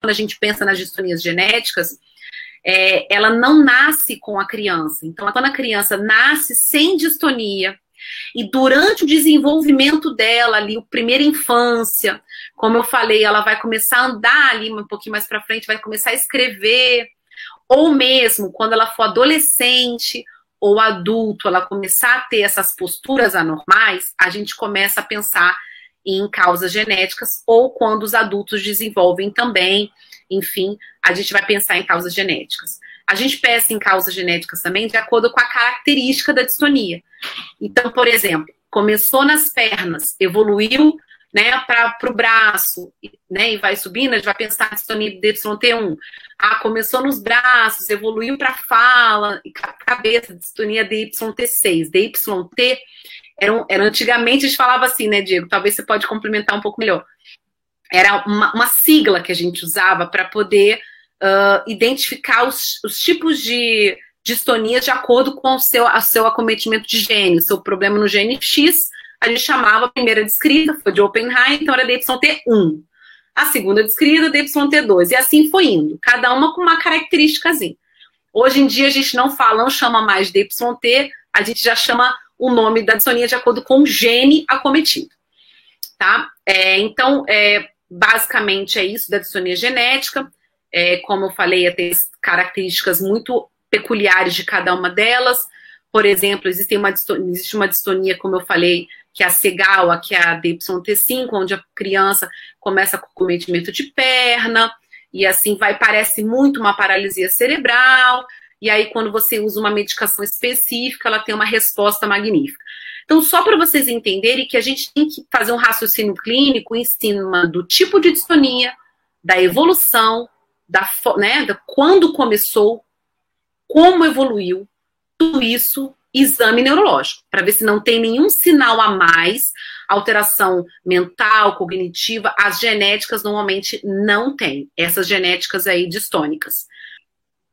quando a gente pensa nas distonias genéticas, é, ela não nasce com a criança. Então, quando a criança nasce sem distonia, e durante o desenvolvimento dela, ali, o primeira infância, como eu falei, ela vai começar a andar ali um pouquinho mais para frente, vai começar a escrever, ou mesmo quando ela for adolescente ou adulto, ela começar a ter essas posturas anormais, a gente começa a pensar em causas genéticas, ou quando os adultos desenvolvem também, enfim, a gente vai pensar em causas genéticas. A gente pensa em causas genéticas também de acordo com a característica da distonia. Então, por exemplo, começou nas pernas, evoluiu né, para o braço, né, e vai subindo, a gente vai pensar distonia DYT1. Ah, começou nos braços, evoluiu para fala, e cabeça, distonia DYT6. DYT era, era antigamente a gente falava assim, né, Diego? Talvez você pode complementar um pouco melhor. Era uma, uma sigla que a gente usava para poder uh, identificar os, os, tipos de distonias de acordo com o seu, o seu acometimento de gene, o seu problema no gene X, a gente chamava a primeira descrita, foi de Oppenheim, então era DYT1. A segunda descrita, DYT2. E assim foi indo, cada uma com uma característicazinha. Hoje em dia a gente não fala, não chama mais DYT, a gente já chama o nome da distonia de acordo com o gene acometido. Tá? É, então, é, basicamente é isso da distonia genética é, como eu falei, tem características muito peculiares de cada uma delas. Por exemplo, existe uma, distonia, existe uma distonia, como eu falei, que é a CEGALA, que é a DYT5, onde a criança começa com cometimento de perna, e assim vai, parece muito uma paralisia cerebral, e aí quando você usa uma medicação específica, ela tem uma resposta magnífica. Então, só para vocês entenderem que a gente tem que fazer um raciocínio clínico em cima do tipo de distonia, da evolução, da, né, da quando começou, como evoluiu, tudo isso, exame neurológico, para ver se não tem nenhum sinal a mais, alteração mental, cognitiva, as genéticas normalmente não têm, essas genéticas aí distônicas.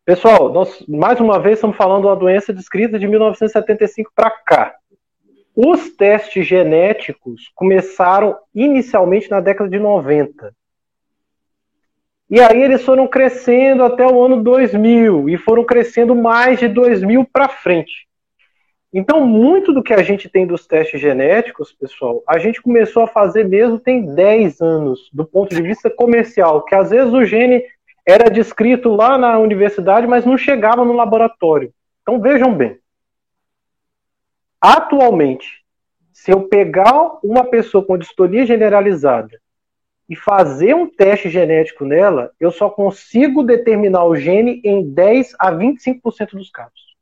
Pessoal, nós mais uma vez estamos falando de uma doença descrita de 1975 para cá. Os testes genéticos começaram inicialmente na década de 90. E aí eles foram crescendo até o ano 2000 e foram crescendo mais de 2000 para frente. Então, muito do que a gente tem dos testes genéticos, pessoal, a gente começou a fazer mesmo tem 10 anos, do ponto de vista comercial, que às vezes o gene era descrito lá na universidade, mas não chegava no laboratório. Então, vejam bem. Atualmente, se eu pegar uma pessoa com distonia generalizada e fazer um teste genético nela, eu só consigo determinar o gene em 10 a 25% dos casos.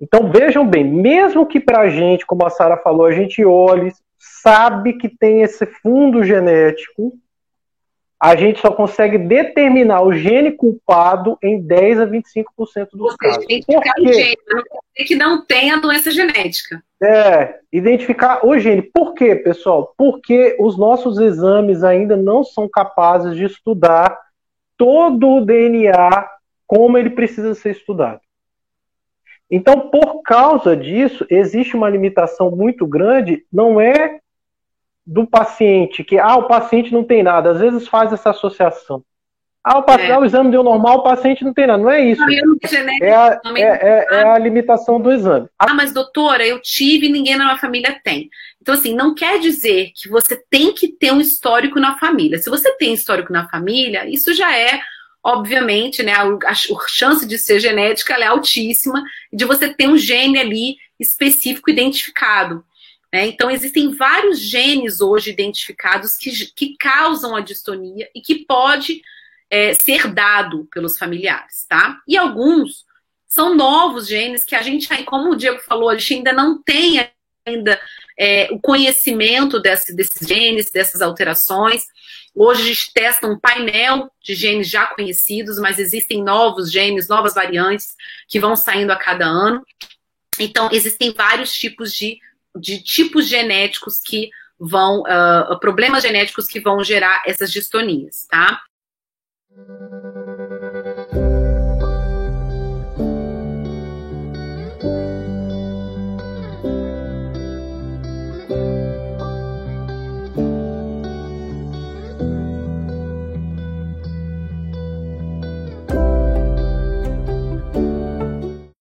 Então vejam bem, mesmo que para a gente, como a Sara falou, a gente olhe, sabe que tem esse fundo genético, a gente só consegue determinar o gene culpado em 10 a 25% dos Ou seja, casos. Identificar o gene, não que não tem a doença genética. É, identificar o gene. Por quê, pessoal? Porque os nossos exames ainda não são capazes de estudar todo o DNA como ele precisa ser estudado. Então, por causa disso, existe uma limitação muito grande, não é do paciente, que ah, o paciente não tem nada, às vezes faz essa associação. Ah, o, paciente, é. o exame deu normal, o paciente não tem nada. Não é isso. Não, é, a, é, é, é, a limitação do exame. Ah, mas doutora, eu tive e ninguém na minha família tem. Então, assim, não quer dizer que você tem que ter um histórico na família. Se você tem histórico na família, isso já é, obviamente, né? A, a chance de ser genética é altíssima, de você ter um gene ali específico identificado. Né? Então, existem vários genes hoje identificados que, que causam a distonia e que pode é, ser dado pelos familiares, tá? E alguns são novos genes que a gente, como o Diego falou, a gente ainda não tem ainda é, o conhecimento desse, desses genes, dessas alterações. Hoje a gente testa um painel de genes já conhecidos, mas existem novos genes, novas variantes que vão saindo a cada ano. Então, existem vários tipos de de tipos genéticos que vão, uh, problemas genéticos que vão gerar essas distonias, tá?